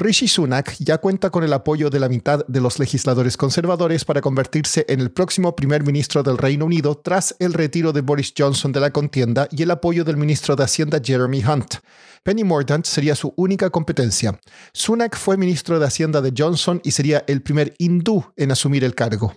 Rishi Sunak ya cuenta con el apoyo de la mitad de los legisladores conservadores para convertirse en el próximo primer ministro del Reino Unido tras el retiro de Boris Johnson de la contienda y el apoyo del ministro de Hacienda Jeremy Hunt. Penny Mordaunt sería su única competencia. Sunak fue ministro de Hacienda de Johnson y sería el primer hindú en asumir el cargo.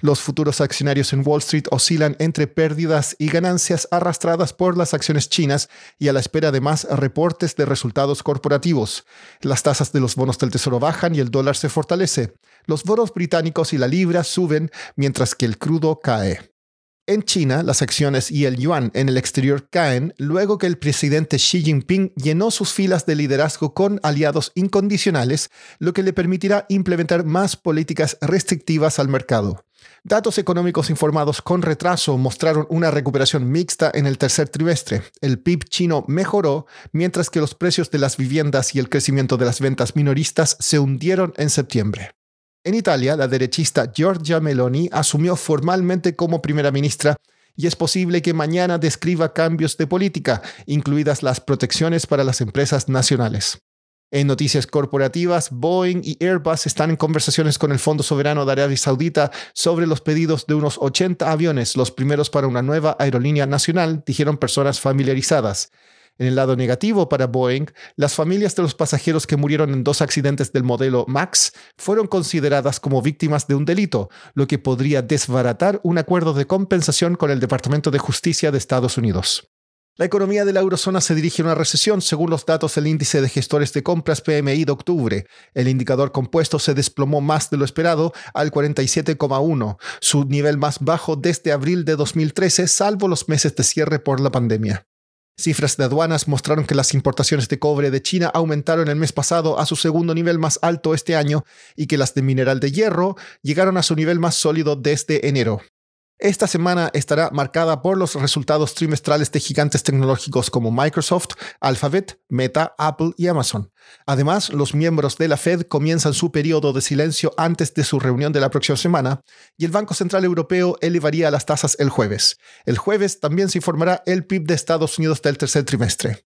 Los futuros accionarios en Wall Street oscilan entre pérdidas y ganancias arrastradas por las acciones chinas y a la espera de más reportes de resultados corporativos. Las tasas de los bonos del Tesoro bajan y el dólar se fortalece. Los bonos británicos y la libra suben mientras que el crudo cae. En China, las acciones y el yuan en el exterior caen luego que el presidente Xi Jinping llenó sus filas de liderazgo con aliados incondicionales, lo que le permitirá implementar más políticas restrictivas al mercado. Datos económicos informados con retraso mostraron una recuperación mixta en el tercer trimestre. El PIB chino mejoró, mientras que los precios de las viviendas y el crecimiento de las ventas minoristas se hundieron en septiembre. En Italia, la derechista Giorgia Meloni asumió formalmente como primera ministra y es posible que mañana describa cambios de política, incluidas las protecciones para las empresas nacionales. En noticias corporativas, Boeing y Airbus están en conversaciones con el Fondo Soberano de Arabia Saudita sobre los pedidos de unos 80 aviones, los primeros para una nueva aerolínea nacional, dijeron personas familiarizadas. En el lado negativo para Boeing, las familias de los pasajeros que murieron en dos accidentes del modelo MAX fueron consideradas como víctimas de un delito, lo que podría desbaratar un acuerdo de compensación con el Departamento de Justicia de Estados Unidos. La economía de la eurozona se dirige a una recesión según los datos del índice de gestores de compras PMI de octubre. El indicador compuesto se desplomó más de lo esperado al 47,1, su nivel más bajo desde abril de 2013, salvo los meses de cierre por la pandemia. Cifras de aduanas mostraron que las importaciones de cobre de China aumentaron el mes pasado a su segundo nivel más alto este año y que las de mineral de hierro llegaron a su nivel más sólido desde enero. Esta semana estará marcada por los resultados trimestrales de gigantes tecnológicos como Microsoft, Alphabet, Meta, Apple y Amazon. Además, los miembros de la Fed comienzan su periodo de silencio antes de su reunión de la próxima semana y el Banco Central Europeo elevaría las tasas el jueves. El jueves también se informará el PIB de Estados Unidos del tercer trimestre.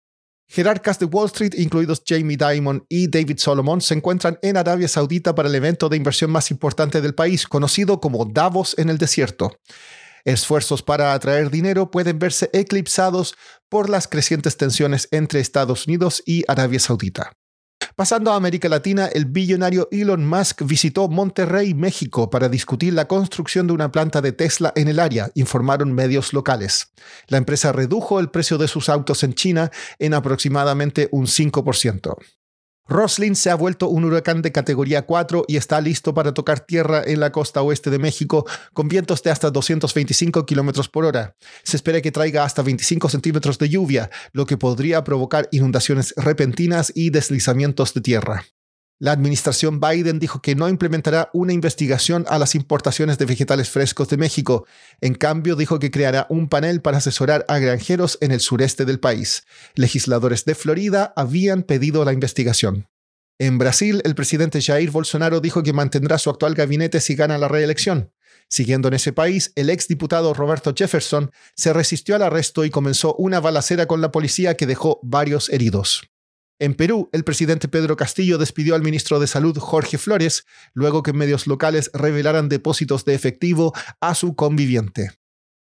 Jerarcas de Wall Street, incluidos Jamie Dimon y David Solomon, se encuentran en Arabia Saudita para el evento de inversión más importante del país, conocido como Davos en el desierto. Esfuerzos para atraer dinero pueden verse eclipsados por las crecientes tensiones entre Estados Unidos y Arabia Saudita. Pasando a América Latina, el billonario Elon Musk visitó Monterrey, México, para discutir la construcción de una planta de Tesla en el área, informaron medios locales. La empresa redujo el precio de sus autos en China en aproximadamente un 5%. Roslin se ha vuelto un huracán de categoría 4 y está listo para tocar tierra en la costa oeste de México con vientos de hasta 225 kilómetros por hora. Se espera que traiga hasta 25 centímetros de lluvia, lo que podría provocar inundaciones repentinas y deslizamientos de tierra. La administración Biden dijo que no implementará una investigación a las importaciones de vegetales frescos de México. En cambio, dijo que creará un panel para asesorar a granjeros en el sureste del país. Legisladores de Florida habían pedido la investigación. En Brasil, el presidente Jair Bolsonaro dijo que mantendrá su actual gabinete si gana la reelección. Siguiendo en ese país, el exdiputado Roberto Jefferson se resistió al arresto y comenzó una balacera con la policía que dejó varios heridos. En Perú, el presidente Pedro Castillo despidió al ministro de Salud Jorge Flores luego que medios locales revelaran depósitos de efectivo a su conviviente.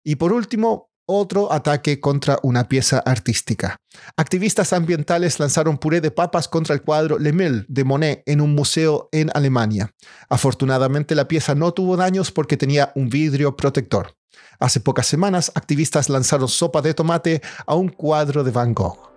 Y por último, otro ataque contra una pieza artística. Activistas ambientales lanzaron puré de papas contra el cuadro Le Mille de Monet en un museo en Alemania. Afortunadamente la pieza no tuvo daños porque tenía un vidrio protector. Hace pocas semanas, activistas lanzaron sopa de tomate a un cuadro de Van Gogh.